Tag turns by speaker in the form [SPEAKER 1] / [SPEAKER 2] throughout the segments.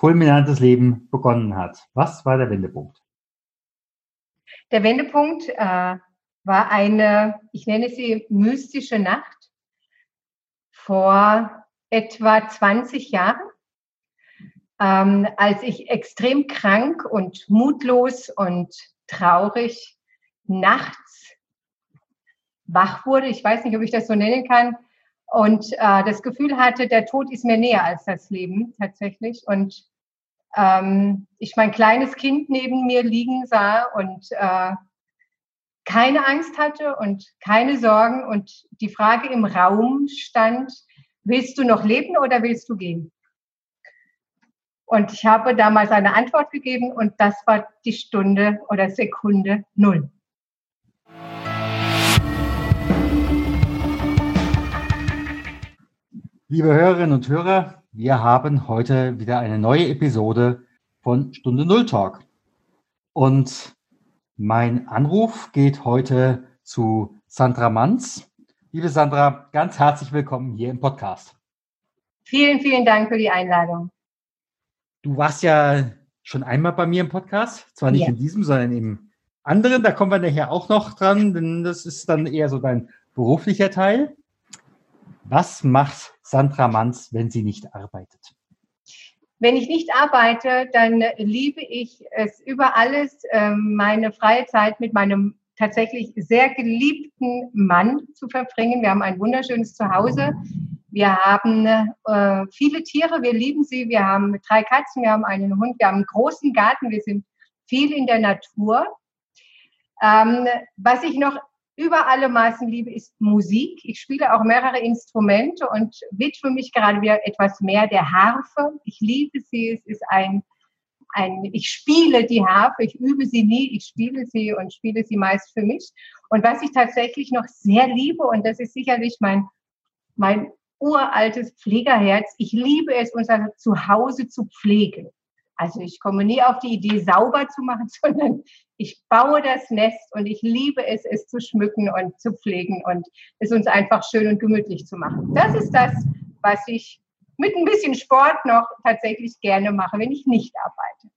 [SPEAKER 1] fulminantes Leben begonnen hat. Was war der Wendepunkt?
[SPEAKER 2] Der Wendepunkt äh, war eine, ich nenne sie mystische Nacht vor etwa 20 Jahren, ähm, als ich extrem krank und mutlos und traurig nachts wach wurde. Ich weiß nicht, ob ich das so nennen kann. Und äh, das Gefühl hatte, der Tod ist mir näher als das Leben tatsächlich. Und ähm, ich mein kleines Kind neben mir liegen sah und äh, keine Angst hatte und keine Sorgen und die Frage im Raum stand, willst du noch leben oder willst du gehen? Und ich habe damals eine Antwort gegeben und das war die Stunde oder Sekunde Null.
[SPEAKER 1] Liebe Hörerinnen und Hörer, wir haben heute wieder eine neue Episode von Stunde Null Talk. Und mein Anruf geht heute zu Sandra Manz. Liebe Sandra, ganz herzlich willkommen hier im Podcast.
[SPEAKER 2] Vielen, vielen Dank für die Einladung.
[SPEAKER 1] Du warst ja schon einmal bei mir im Podcast, zwar nicht ja. in diesem, sondern im anderen. Da kommen wir nachher auch noch dran, denn das ist dann eher so dein beruflicher Teil. Was macht Sandra Manz, wenn sie nicht arbeitet?
[SPEAKER 2] Wenn ich nicht arbeite, dann liebe ich es über alles, ähm, meine freie Zeit mit meinem tatsächlich sehr geliebten Mann zu verbringen. Wir haben ein wunderschönes Zuhause. Wir haben äh, viele Tiere, wir lieben sie. Wir haben drei Katzen, wir haben einen Hund, wir haben einen großen Garten, wir sind viel in der Natur. Ähm, was ich noch über alle Maßen liebe, ist Musik. Ich spiele auch mehrere Instrumente und widme mich gerade wieder etwas mehr der Harfe. Ich liebe sie. Es ist ein, ein, ich spiele die Harfe. Ich übe sie nie. Ich spiele sie und spiele sie meist für mich. Und was ich tatsächlich noch sehr liebe, und das ist sicherlich mein, mein uraltes Pflegerherz, ich liebe es, unser Zuhause zu pflegen. Also ich komme nie auf die Idee, sauber zu machen, sondern ich baue das Nest und ich liebe es, es zu schmücken und zu pflegen und es uns einfach schön und gemütlich zu machen. Das ist das, was ich mit ein bisschen Sport noch tatsächlich gerne mache, wenn ich nicht arbeite.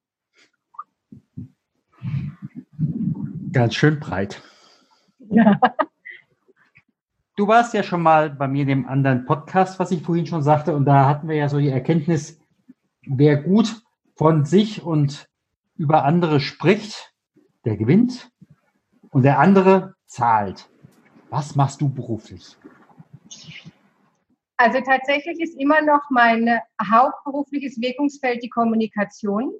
[SPEAKER 1] Ganz schön breit. Ja. Du warst ja schon mal bei mir in dem anderen Podcast, was ich vorhin schon sagte, und da hatten wir ja so die Erkenntnis, wer gut von sich und über andere spricht, der gewinnt und der andere zahlt. Was machst du beruflich?
[SPEAKER 2] Also tatsächlich ist immer noch mein hauptberufliches Wirkungsfeld die Kommunikation.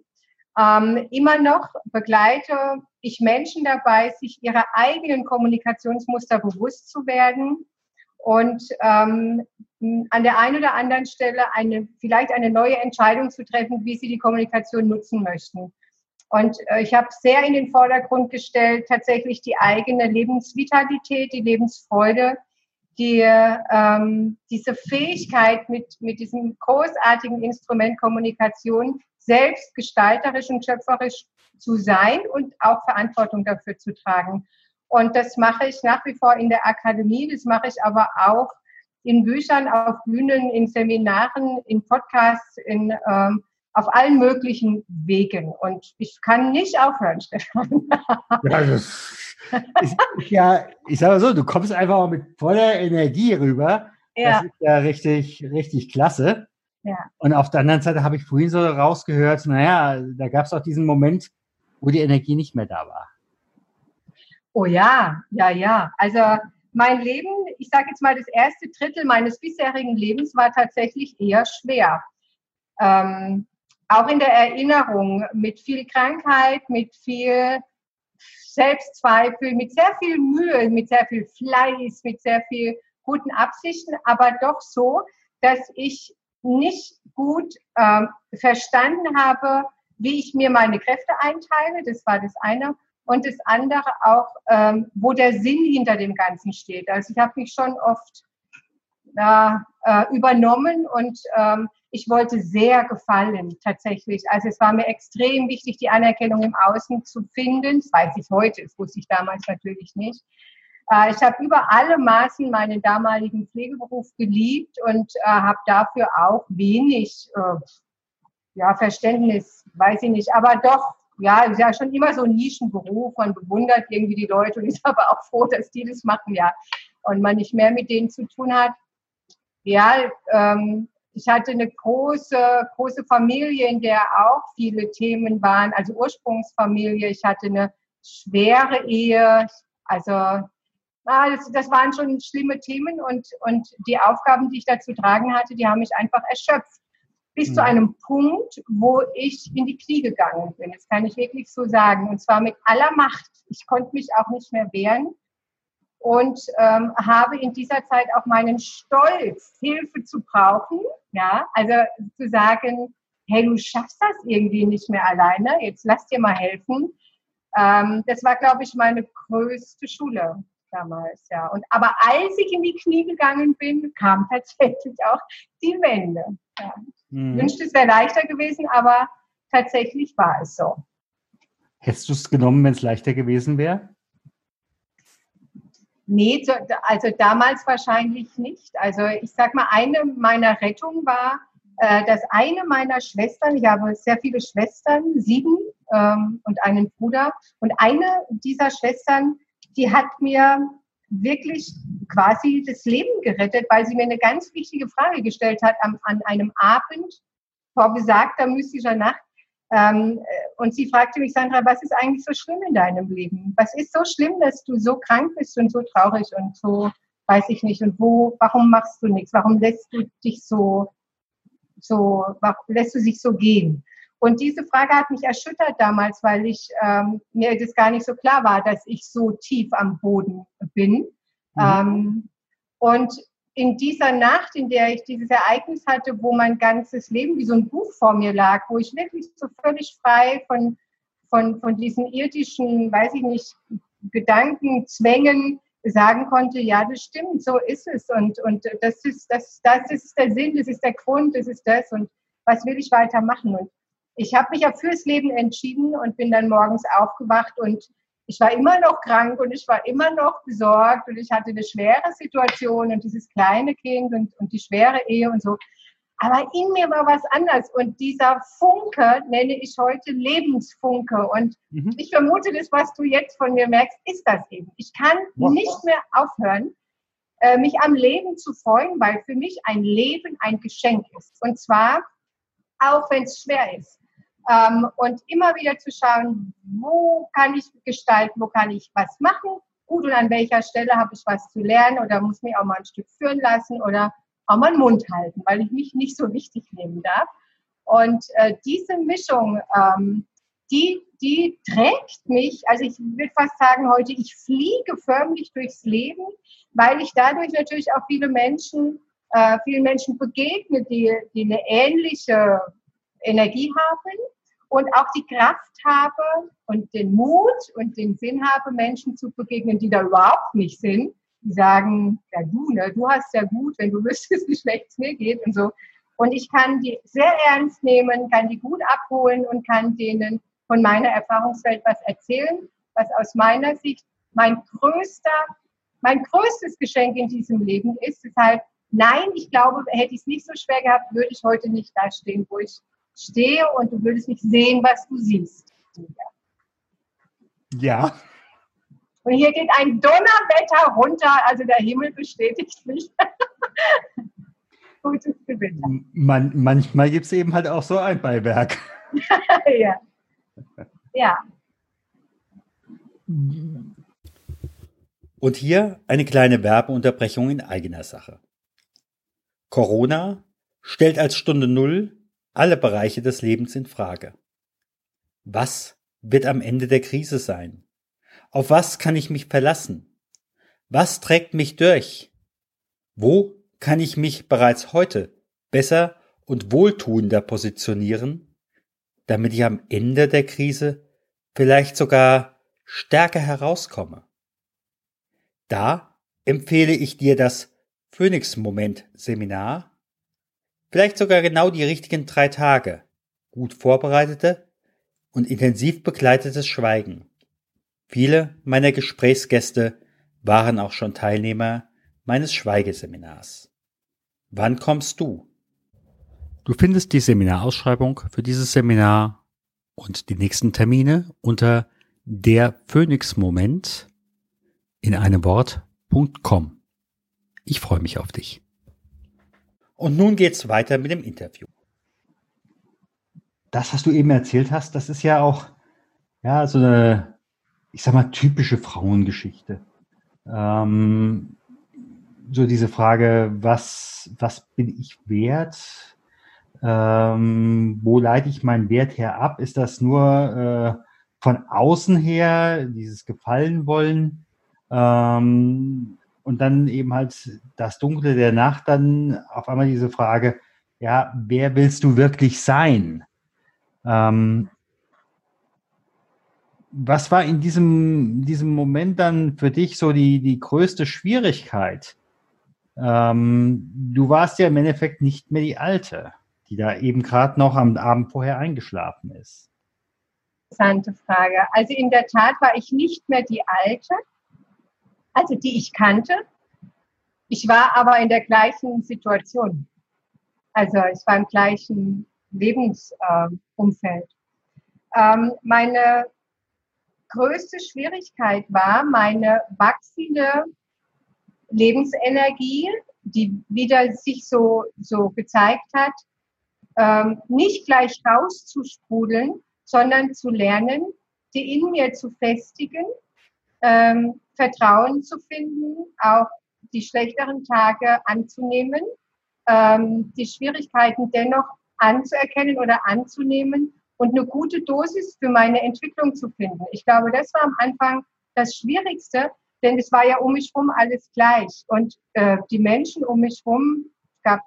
[SPEAKER 2] Ähm, immer noch begleite ich Menschen dabei, sich ihrer eigenen Kommunikationsmuster bewusst zu werden und ähm, an der einen oder anderen Stelle eine, vielleicht eine neue Entscheidung zu treffen, wie sie die Kommunikation nutzen möchten. Und äh, ich habe sehr in den Vordergrund gestellt, tatsächlich die eigene Lebensvitalität, die Lebensfreude, die, ähm, diese Fähigkeit mit, mit diesem großartigen Instrument Kommunikation selbst gestalterisch und schöpferisch zu sein und auch Verantwortung dafür zu tragen. Und das mache ich nach wie vor in der Akademie, das mache ich aber auch in Büchern, auf Bühnen, in Seminaren, in Podcasts, in ähm, auf allen möglichen Wegen. Und ich kann nicht aufhören, Stefan.
[SPEAKER 1] ja, das ist, ja, ich sage mal so, du kommst einfach mal mit voller Energie rüber. Ja. Das ist ja richtig, richtig klasse. Ja. Und auf der anderen Seite habe ich vorhin so rausgehört, naja, da gab es auch diesen Moment, wo die Energie nicht mehr da war.
[SPEAKER 2] Oh ja, ja, ja. Also mein Leben, ich sage jetzt mal, das erste Drittel meines bisherigen Lebens war tatsächlich eher schwer. Ähm, auch in der Erinnerung mit viel Krankheit, mit viel Selbstzweifel, mit sehr viel Mühe, mit sehr viel Fleiß, mit sehr viel guten Absichten, aber doch so, dass ich nicht gut ähm, verstanden habe, wie ich mir meine Kräfte einteile. Das war das eine. Und das andere auch, ähm, wo der Sinn hinter dem Ganzen steht. Also ich habe mich schon oft äh, übernommen und ähm, ich wollte sehr gefallen, tatsächlich. Also es war mir extrem wichtig, die Anerkennung im Außen zu finden. Das weiß ich heute, das wusste ich damals natürlich nicht. Äh, ich habe über alle Maßen meinen damaligen Pflegeberuf geliebt und äh, habe dafür auch wenig äh, ja, Verständnis, weiß ich nicht, aber doch, ja, ist ja schon immer so ein Nischenberuf. Man bewundert irgendwie die Leute und ist aber auch froh, dass die das machen, ja. Und man nicht mehr mit denen zu tun hat. Ja, ähm, ich hatte eine große, große Familie, in der auch viele Themen waren, also Ursprungsfamilie. Ich hatte eine schwere Ehe, also ah, das, das waren schon schlimme Themen und, und die Aufgaben, die ich da zu tragen hatte, die haben mich einfach erschöpft. Bis mhm. zu einem Punkt, wo ich in die Knie gegangen bin. Das kann ich wirklich so sagen. Und zwar mit aller Macht. Ich konnte mich auch nicht mehr wehren und ähm, habe in dieser Zeit auch meinen Stolz, Hilfe zu brauchen. Ja, also zu sagen, hey, du schaffst das irgendwie nicht mehr alleine, jetzt lass dir mal helfen. Ähm, das war, glaube ich, meine größte Schule damals, ja. Und aber als ich in die Knie gegangen bin, kam tatsächlich auch die Wende. Ja. Ich wünschte, es wäre leichter gewesen, aber tatsächlich war es so.
[SPEAKER 1] Hättest du es genommen, wenn es leichter gewesen wäre?
[SPEAKER 2] Nee, also damals wahrscheinlich nicht. Also ich sag mal, eine meiner Rettungen war, äh, dass eine meiner Schwestern, ich habe sehr viele Schwestern, sieben ähm, und einen Bruder, und eine dieser Schwestern, die hat mir wirklich quasi das Leben gerettet, weil sie mir eine ganz wichtige Frage gestellt hat an, an einem Abend vor besagter mystischer Nacht. Ähm, und sie fragte mich, Sandra, was ist eigentlich so schlimm in deinem Leben? Was ist so schlimm, dass du so krank bist und so traurig und so, weiß ich nicht, und wo, warum machst du nichts? Warum lässt du dich so, so, lässt du sich so gehen? Und diese Frage hat mich erschüttert damals, weil ich ähm, mir das gar nicht so klar war, dass ich so tief am Boden bin. Mhm. Ähm, und in dieser Nacht, in der ich dieses Ereignis hatte, wo mein ganzes Leben wie so ein Buch vor mir lag, wo ich wirklich so völlig frei von, von, von diesen irdischen, weiß ich nicht, Gedanken, Zwängen sagen konnte, ja, das stimmt, so ist es und, und das, ist, das, das ist der Sinn, das ist der Grund, das ist das und was will ich weitermachen? Und ich habe mich ja fürs Leben entschieden und bin dann morgens aufgewacht und ich war immer noch krank und ich war immer noch besorgt und ich hatte eine schwere Situation und dieses kleine Kind und, und die schwere Ehe und so. Aber in mir war was anders und dieser Funke nenne ich heute Lebensfunke und mhm. ich vermute, das, was du jetzt von mir merkst, ist das eben. Ich kann wow. nicht mehr aufhören, äh, mich am Leben zu freuen, weil für mich ein Leben ein Geschenk ist. Und zwar auch wenn es schwer ist. Ähm, und immer wieder zu schauen, wo kann ich gestalten, wo kann ich was machen, gut und an welcher Stelle habe ich was zu lernen oder muss mir auch mal ein Stück führen lassen oder auch mal den Mund halten, weil ich mich nicht so wichtig nehmen darf. Und äh, diese Mischung, ähm, die, die trägt mich, also ich würde fast sagen heute, ich fliege förmlich durchs Leben, weil ich dadurch natürlich auch viele Menschen, äh, vielen Menschen begegne, die, die eine ähnliche Energie haben und auch die Kraft habe und den Mut und den Sinn habe, Menschen zu begegnen, die da überhaupt nicht sind. Die sagen, ja du, ne, du hast ja gut, wenn du wüsstest, wie schlecht es mir geht und so. Und ich kann die sehr ernst nehmen, kann die gut abholen und kann denen von meiner Erfahrungswelt was erzählen, was aus meiner Sicht mein größter, mein größtes Geschenk in diesem Leben ist. Deshalb, nein, ich glaube, hätte ich es nicht so schwer gehabt, würde ich heute nicht da stehen, wo ich stehe und du würdest nicht sehen, was du siehst.
[SPEAKER 1] Ja.
[SPEAKER 2] Und hier geht ein Donnerwetter runter, also der Himmel bestätigt mich.
[SPEAKER 1] Gutes Gewitter. Man, manchmal gibt es eben halt auch so ein Beiwerk.
[SPEAKER 2] ja. Ja.
[SPEAKER 3] Und hier eine kleine Werbeunterbrechung in eigener Sache. Corona stellt als Stunde Null alle Bereiche des Lebens in Frage. Was wird am Ende der Krise sein? Auf was kann ich mich verlassen? Was trägt mich durch? Wo kann ich mich bereits heute besser und wohltuender positionieren, damit ich am Ende der Krise vielleicht sogar stärker herauskomme. Da empfehle ich dir das Phoenix-Moment-Seminar, vielleicht sogar genau die richtigen drei Tage, gut vorbereitete und intensiv begleitetes Schweigen. Viele meiner Gesprächsgäste waren auch schon Teilnehmer meines Schweigeseminars. Wann kommst du? Du findest die Seminarausschreibung für dieses Seminar und die nächsten Termine unter der Phoenix Moment in einem Wort.com. Ich freue mich auf dich. Und nun geht's weiter mit dem Interview.
[SPEAKER 1] Das, was du eben erzählt hast, das ist ja auch ja so eine, ich sag mal, typische Frauengeschichte. Ähm, so diese Frage, was, was bin ich wert? Ähm, wo leite ich meinen Wert her ab? Ist das nur äh, von außen her, dieses Gefallen wollen? Ähm, und dann eben halt das Dunkle der Nacht, dann auf einmal diese Frage, ja, wer willst du wirklich sein? Ähm, was war in diesem, diesem Moment dann für dich so die, die größte Schwierigkeit? Ähm, du warst ja im Endeffekt nicht mehr die Alte, die da eben gerade noch am Abend vorher eingeschlafen ist.
[SPEAKER 2] Interessante Frage. Also in der Tat war ich nicht mehr die Alte, also die ich kannte. Ich war aber in der gleichen Situation. Also ich war im gleichen Lebensumfeld. Ähm, meine größte Schwierigkeit war meine wachsende Lebensenergie, die wieder sich so, so gezeigt hat, ähm, nicht gleich rauszusprudeln, sondern zu lernen, die in mir zu festigen, ähm, Vertrauen zu finden, auch die schlechteren Tage anzunehmen, ähm, die Schwierigkeiten dennoch anzuerkennen oder anzunehmen und eine gute Dosis für meine Entwicklung zu finden. Ich glaube, das war am Anfang das Schwierigste, denn es war ja um mich herum alles gleich. Und äh, die Menschen um mich herum, es gab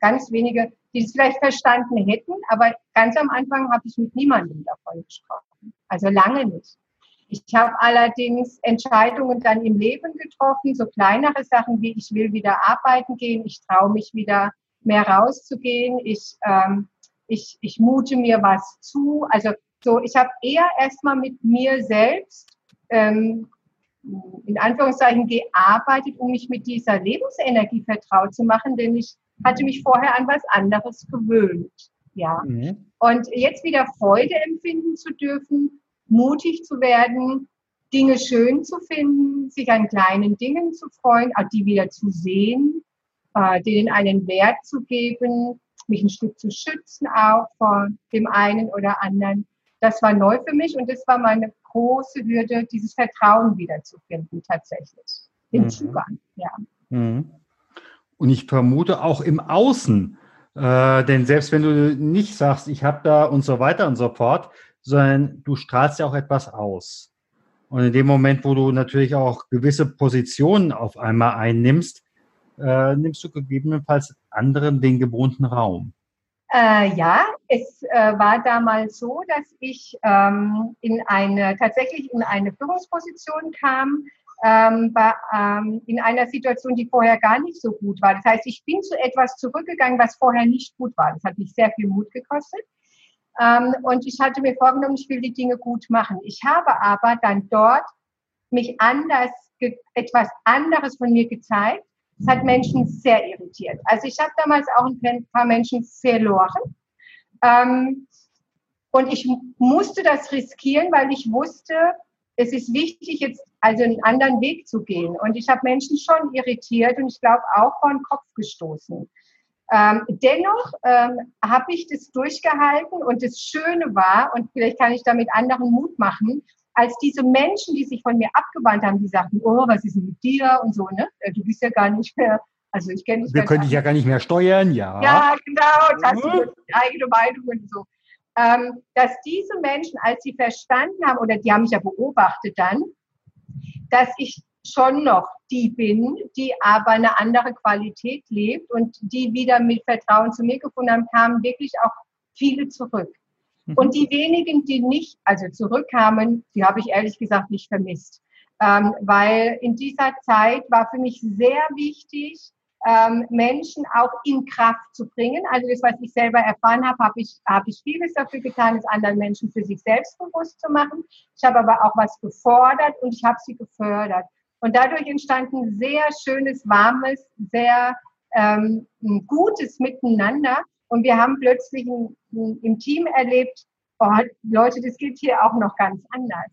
[SPEAKER 2] ganz wenige, die es vielleicht verstanden hätten, aber ganz am Anfang habe ich mit niemandem davon gesprochen. Also lange nicht. Ich habe allerdings Entscheidungen dann im Leben getroffen, so kleinere Sachen wie ich will wieder arbeiten gehen, ich traue mich wieder mehr rauszugehen, ich, ähm, ich, ich mute mir was zu. Also so, ich habe eher erstmal mit mir selbst ähm, in Anführungszeichen gearbeitet, um mich mit dieser Lebensenergie vertraut zu machen, denn ich hatte mich vorher an was anderes gewöhnt. Ja. Mhm. Und jetzt wieder Freude empfinden zu dürfen, mutig zu werden, Dinge schön zu finden, sich an kleinen Dingen zu freuen, auch die wieder zu sehen, äh, denen einen Wert zu geben, mich ein Stück zu schützen auch vor dem einen oder anderen. Das war neu für mich und das war meine große Hürde, dieses Vertrauen wiederzufinden tatsächlich. Den mhm. Zugang, ja. Mhm.
[SPEAKER 1] Und ich vermute auch im Außen, äh, denn selbst wenn du nicht sagst, ich habe da und so weiter und so fort, sondern du strahlst ja auch etwas aus. Und in dem Moment, wo du natürlich auch gewisse Positionen auf einmal einnimmst, äh, nimmst du gegebenenfalls anderen den gewohnten Raum.
[SPEAKER 2] Äh, ja, es äh, war damals so, dass ich ähm, in eine, tatsächlich in eine Führungsposition kam, ähm, bei, ähm, in einer Situation, die vorher gar nicht so gut war. Das heißt, ich bin zu etwas zurückgegangen, was vorher nicht gut war. Das hat mich sehr viel Mut gekostet. Ähm, und ich hatte mir vorgenommen, ich will die Dinge gut machen. Ich habe aber dann dort mich anders, etwas anderes von mir gezeigt das hat Menschen sehr irritiert. Also ich habe damals auch ein paar Menschen verloren. Ähm, und ich musste das riskieren, weil ich wusste, es ist wichtig, jetzt also einen anderen Weg zu gehen. Und ich habe Menschen schon irritiert und ich glaube auch vor den Kopf gestoßen. Ähm, dennoch ähm, habe ich das durchgehalten und das Schöne war, und vielleicht kann ich damit anderen Mut machen, als diese Menschen, die sich von mir abgewandt haben, die sagten, oh, was ist denn mit dir und so, ne? Äh, du bist ja gar nicht mehr, also ich kenne dich.
[SPEAKER 1] Wir können dich ja gar nicht mehr steuern, ja.
[SPEAKER 2] Ja, genau, und hast du eigene Meinung und so. Ähm, dass diese Menschen, als sie verstanden haben, oder die haben mich ja beobachtet dann, dass ich schon noch die bin, die aber eine andere Qualität lebt und die wieder mit Vertrauen zu mir gefunden haben, kamen wirklich auch viele zurück. Mhm. Und die wenigen, die nicht, also zurückkamen, die habe ich ehrlich gesagt nicht vermisst. Ähm, weil in dieser Zeit war für mich sehr wichtig, ähm, Menschen auch in Kraft zu bringen. Also das, was ich selber erfahren habe, habe ich, habe ich vieles dafür getan, es anderen Menschen für sich selbstbewusst zu machen. Ich habe aber auch was gefordert und ich habe sie gefördert. Und dadurch entstand ein sehr schönes, warmes, sehr ähm, gutes Miteinander. Und wir haben plötzlich ein, ein, im Team erlebt, oh, Leute, das geht hier auch noch ganz anders.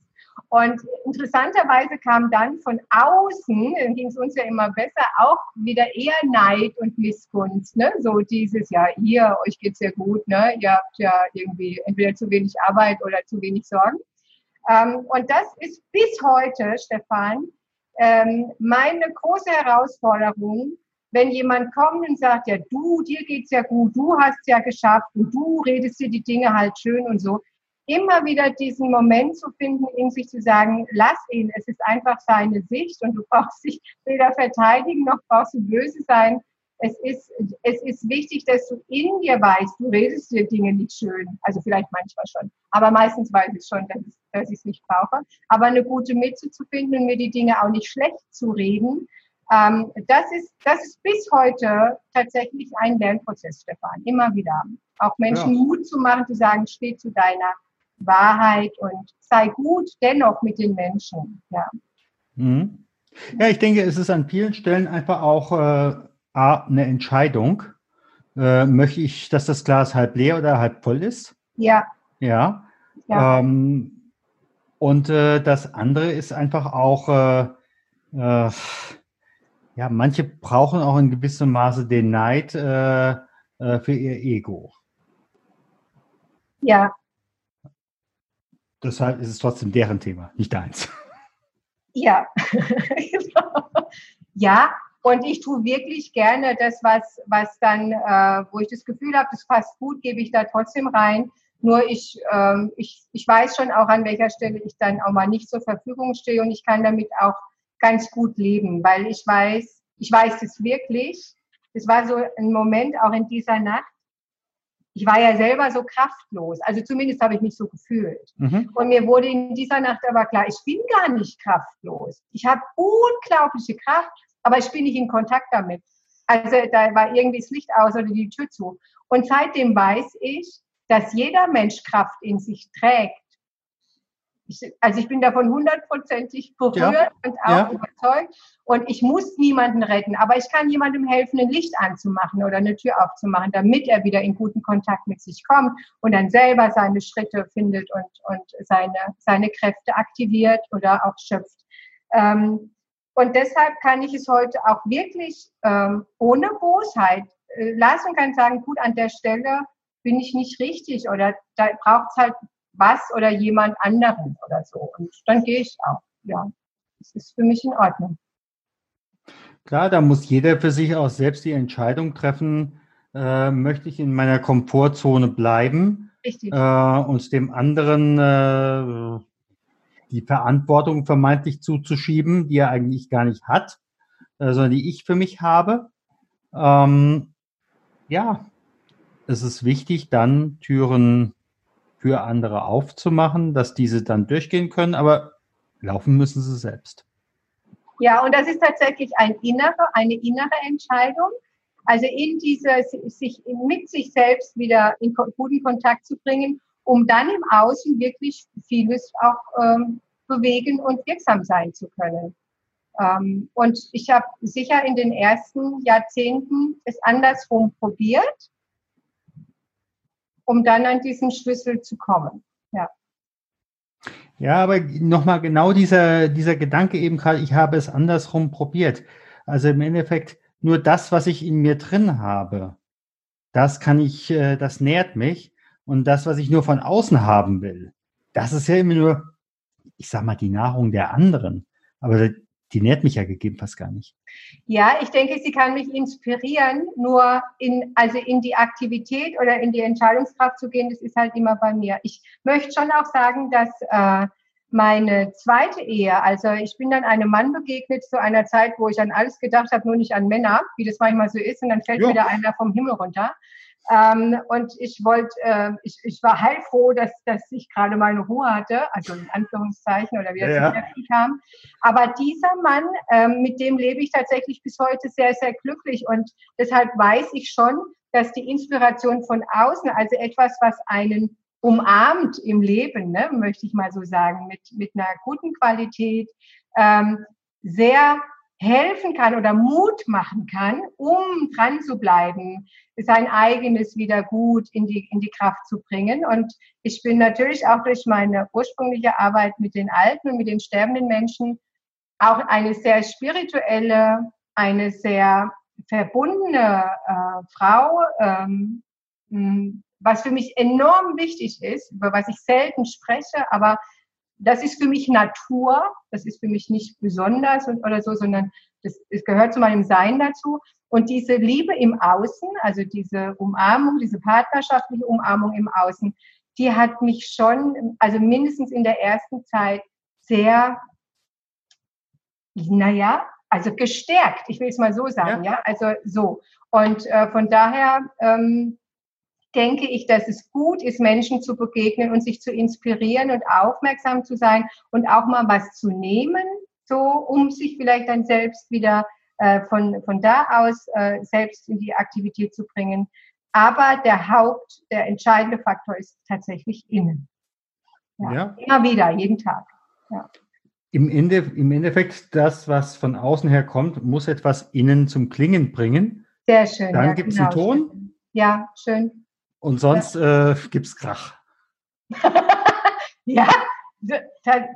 [SPEAKER 2] Und interessanterweise kam dann von außen, ging es uns ja immer besser, auch wieder eher Neid und Missgunst. Ne? So dieses, ja, ihr, euch geht's ja gut, ne? ihr habt ja irgendwie entweder zu wenig Arbeit oder zu wenig Sorgen. Ähm, und das ist bis heute, Stefan, ähm, meine große Herausforderung, wenn jemand kommt und sagt, ja, du, dir geht's ja gut, du hast ja geschafft und du redest dir die Dinge halt schön und so, immer wieder diesen Moment zu finden, in sich zu sagen, lass ihn, es ist einfach seine Sicht und du brauchst dich weder verteidigen noch brauchst du böse sein. Es ist, es ist wichtig, dass du in dir weißt, du redest dir Dinge nicht schön. Also vielleicht manchmal schon. Aber meistens weiß ich schon, dass, dass ich es nicht brauche. Aber eine gute Mitte zu finden und mir die Dinge auch nicht schlecht zu reden, ähm, das, ist, das ist bis heute tatsächlich ein Lernprozess, Stefan. Immer wieder. Auch Menschen ja. Mut zu machen, zu sagen, steh zu deiner Wahrheit und sei gut dennoch mit den Menschen. Ja,
[SPEAKER 1] mhm. ja ich denke, es ist an vielen Stellen einfach auch äh, eine Entscheidung. Äh, möchte ich, dass das Glas halb leer oder halb voll ist?
[SPEAKER 2] Ja.
[SPEAKER 1] Ja. ja. Ähm, und äh, das andere ist einfach auch, äh, äh, ja, manche brauchen auch in gewissem Maße den Neid äh, für ihr Ego.
[SPEAKER 2] Ja,
[SPEAKER 1] Deshalb ist es trotzdem deren Thema, nicht deins.
[SPEAKER 2] Ja, ja, und ich tue wirklich gerne das, was, was dann, äh, wo ich das Gefühl habe, das passt gut, gebe ich da trotzdem rein. Nur ich, ähm, ich, ich weiß schon auch, an welcher Stelle ich dann auch mal nicht zur Verfügung stehe und ich kann damit auch ganz gut leben, weil ich weiß, ich weiß es wirklich. Es war so ein Moment auch in dieser Nacht, ich war ja selber so kraftlos. Also zumindest habe ich mich so gefühlt. Mhm. Und mir wurde in dieser Nacht aber klar, ich bin gar nicht kraftlos. Ich habe unglaubliche Kraft, aber ich bin nicht in Kontakt damit. Also da war irgendwie das Licht aus oder die Tür zu. Und seitdem weiß ich, dass jeder Mensch Kraft in sich trägt. Ich, also ich bin davon hundertprozentig berührt ja. und auch ja. überzeugt. Und ich muss niemanden retten, aber ich kann jemandem helfen, ein Licht anzumachen oder eine Tür aufzumachen, damit er wieder in guten Kontakt mit sich kommt und dann selber seine Schritte findet und, und seine, seine Kräfte aktiviert oder auch schöpft. Ähm, und deshalb kann ich es heute auch wirklich ähm, ohne Bosheit äh, lassen und kann sagen, gut, an der Stelle bin ich nicht richtig oder da braucht es halt was oder jemand anderen oder so. Und dann gehe ich auch. Ja, das ist für mich in Ordnung.
[SPEAKER 1] Klar, da muss jeder für sich auch selbst die Entscheidung treffen, äh, möchte ich in meiner Komfortzone bleiben. Äh, und dem anderen äh, die Verantwortung vermeintlich zuzuschieben, die er eigentlich gar nicht hat, äh, sondern die ich für mich habe. Ähm, ja, es ist wichtig, dann Türen für andere aufzumachen, dass diese dann durchgehen können, aber laufen müssen sie selbst.
[SPEAKER 2] Ja, und das ist tatsächlich ein innere, eine innere Entscheidung. Also in diese, sich mit sich selbst wieder in guten Kontakt zu bringen, um dann im Außen wirklich vieles auch ähm, bewegen und wirksam sein zu können. Ähm, und ich habe sicher in den ersten Jahrzehnten es andersrum probiert um dann an diesen Schlüssel zu kommen. Ja.
[SPEAKER 1] Ja, aber nochmal genau dieser, dieser Gedanke eben gerade, ich habe es andersrum probiert. Also im Endeffekt nur das, was ich in mir drin habe, das kann ich, äh, das nährt mich. Und das, was ich nur von außen haben will, das ist ja immer nur, ich sag mal, die Nahrung der anderen. Aber die nährt mich ja gegebenenfalls gar nicht.
[SPEAKER 2] Ja, ich denke, sie kann mich inspirieren, nur in, also in die Aktivität oder in die Entscheidungskraft zu gehen, das ist halt immer bei mir. Ich möchte schon auch sagen, dass äh, meine zweite Ehe, also ich bin dann einem Mann begegnet zu einer Zeit, wo ich an alles gedacht habe, nur nicht an Männer, wie das manchmal so ist, und dann fällt jo. wieder einer vom Himmel runter. Ähm, und ich wollte, äh, ich, ich war heilfroh, dass, dass ich gerade mal eine Ruhe hatte, also in Anführungszeichen oder wie das ja, ja. kam. Aber dieser Mann, ähm, mit dem lebe ich tatsächlich bis heute sehr, sehr glücklich und deshalb weiß ich schon, dass die Inspiration von außen, also etwas, was einen umarmt im Leben, ne, möchte ich mal so sagen, mit, mit einer guten Qualität, ähm, sehr helfen kann oder Mut machen kann, um dran zu bleiben, sein eigenes wieder gut in die, in die Kraft zu bringen. Und ich bin natürlich auch durch meine ursprüngliche Arbeit mit den Alten und mit den sterbenden Menschen auch eine sehr spirituelle, eine sehr verbundene äh, Frau, ähm, was für mich enorm wichtig ist, über was ich selten spreche, aber das ist für mich Natur, das ist für mich nicht besonders oder so, sondern das, das gehört zu meinem Sein dazu. Und diese Liebe im Außen, also diese Umarmung, diese partnerschaftliche Umarmung im Außen, die hat mich schon, also mindestens in der ersten Zeit sehr, naja, also gestärkt, ich will es mal so sagen, ja, ja? also so. Und äh, von daher ähm, denke ich, dass es gut ist, Menschen zu begegnen und sich zu inspirieren und aufmerksam zu sein und auch mal was zu nehmen, so um sich vielleicht dann selbst wieder äh, von, von da aus äh, selbst in die Aktivität zu bringen. Aber der Haupt, der entscheidende Faktor ist tatsächlich innen. Ja, ja. Immer wieder, jeden Tag. Ja.
[SPEAKER 1] Im, Ende, Im Endeffekt, das, was von außen her kommt, muss etwas innen zum Klingen bringen.
[SPEAKER 2] Sehr schön.
[SPEAKER 1] Dann ja, gibt es genau, einen Ton.
[SPEAKER 2] Schön. Ja, schön.
[SPEAKER 1] Und sonst ja. äh, gibt es Krach.
[SPEAKER 2] ja,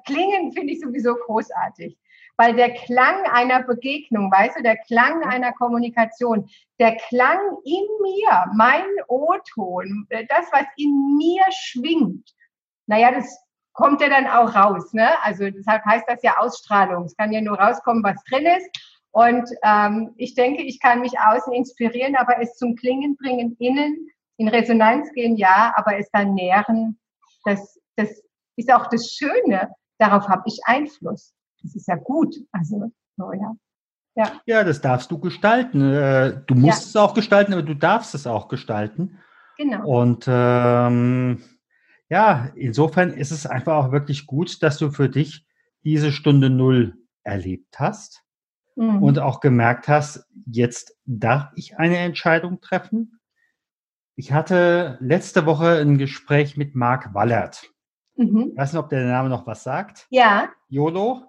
[SPEAKER 2] klingen finde ich sowieso großartig. Weil der Klang einer Begegnung, weißt du, der Klang einer Kommunikation, der Klang in mir, mein O-Ton, das, was in mir schwingt, naja, das kommt ja dann auch raus. Ne? Also deshalb heißt das ja Ausstrahlung. Es kann ja nur rauskommen, was drin ist. Und ähm, ich denke, ich kann mich außen inspirieren, aber es zum Klingen bringen innen in Resonanz gehen, ja, aber es dann nähren, das, das ist auch das Schöne. Darauf habe ich Einfluss. Das ist ja gut. Also, so, ja.
[SPEAKER 1] Ja. ja, das darfst du gestalten. Äh, du musst ja. es auch gestalten, aber du darfst es auch gestalten. Genau. Und ähm, ja, insofern ist es einfach auch wirklich gut, dass du für dich diese Stunde Null erlebt hast mhm. und auch gemerkt hast, jetzt darf ich eine Entscheidung treffen ich hatte letzte Woche ein Gespräch mit Marc Wallert. Mhm. Ich weiß nicht, ob der Name noch was sagt.
[SPEAKER 2] Ja.
[SPEAKER 1] YOLO.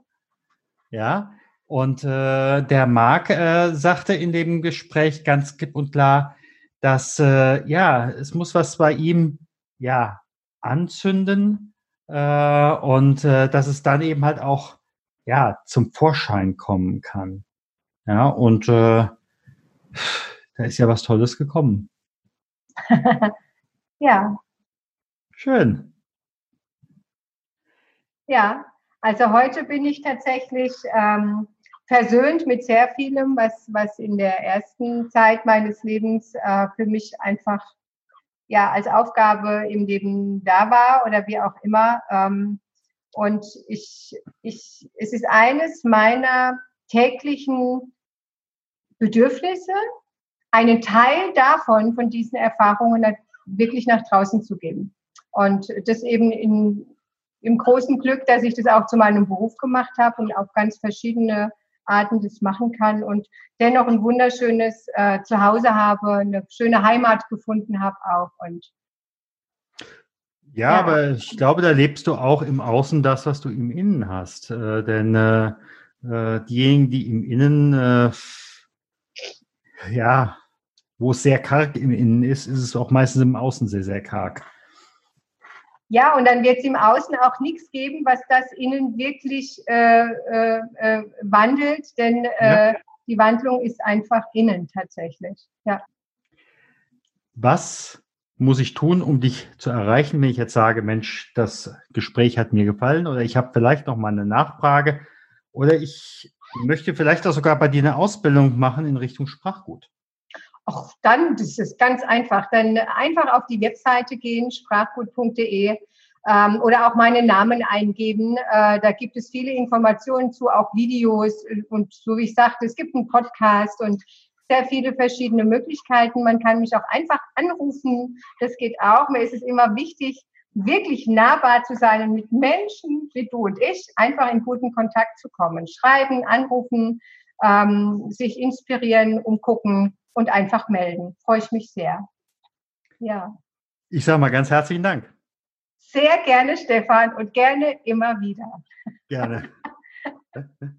[SPEAKER 1] Ja. Und äh, der Marc äh, sagte in dem Gespräch ganz klipp und klar, dass äh, ja, es muss was bei ihm ja anzünden äh, und äh, dass es dann eben halt auch ja zum Vorschein kommen kann. Ja, und äh, da ist ja was Tolles gekommen.
[SPEAKER 2] ja.
[SPEAKER 1] Schön.
[SPEAKER 2] Ja, also heute bin ich tatsächlich ähm, versöhnt mit sehr vielem, was, was in der ersten Zeit meines Lebens äh, für mich einfach ja als Aufgabe im Leben da war oder wie auch immer. Ähm, und ich, ich, es ist eines meiner täglichen Bedürfnisse, einen Teil davon, von diesen Erfahrungen wirklich nach draußen zu geben. Und das eben in, im großen Glück, dass ich das auch zu meinem Beruf gemacht habe und auf ganz verschiedene Arten das machen kann und dennoch ein wunderschönes äh, Zuhause habe, eine schöne Heimat gefunden habe auch. Und
[SPEAKER 1] ja, ja, aber ich glaube, da lebst du auch im Außen das, was du im Innen hast. Äh, denn äh, äh diejenigen, die im Innen äh, ja wo es sehr karg im Innen ist, ist es auch meistens im Außen sehr, sehr karg.
[SPEAKER 2] Ja, und dann wird es im Außen auch nichts geben, was das innen wirklich äh, äh, äh wandelt, denn äh, ja. die Wandlung ist einfach innen tatsächlich. Ja.
[SPEAKER 1] Was muss ich tun, um dich zu erreichen, wenn ich jetzt sage, Mensch, das Gespräch hat mir gefallen oder ich habe vielleicht noch mal eine Nachfrage oder ich möchte vielleicht auch sogar bei dir eine Ausbildung machen in Richtung Sprachgut?
[SPEAKER 2] Auch dann, das ist ganz einfach. Dann einfach auf die Webseite gehen, sprachgut.de. ähm, oder auch meinen Namen eingeben. Äh, da gibt es viele Informationen zu, auch Videos und so wie ich sagte, es gibt einen Podcast und sehr viele verschiedene Möglichkeiten. Man kann mich auch einfach anrufen. Das geht auch. Mir ist es immer wichtig, wirklich nahbar zu sein und mit Menschen wie du und ich einfach in guten Kontakt zu kommen. Schreiben, anrufen, ähm, sich inspirieren, umgucken und einfach melden. Freue ich mich sehr.
[SPEAKER 1] Ja. Ich sage mal ganz herzlichen Dank.
[SPEAKER 2] Sehr gerne, Stefan, und gerne immer wieder.
[SPEAKER 1] Gerne.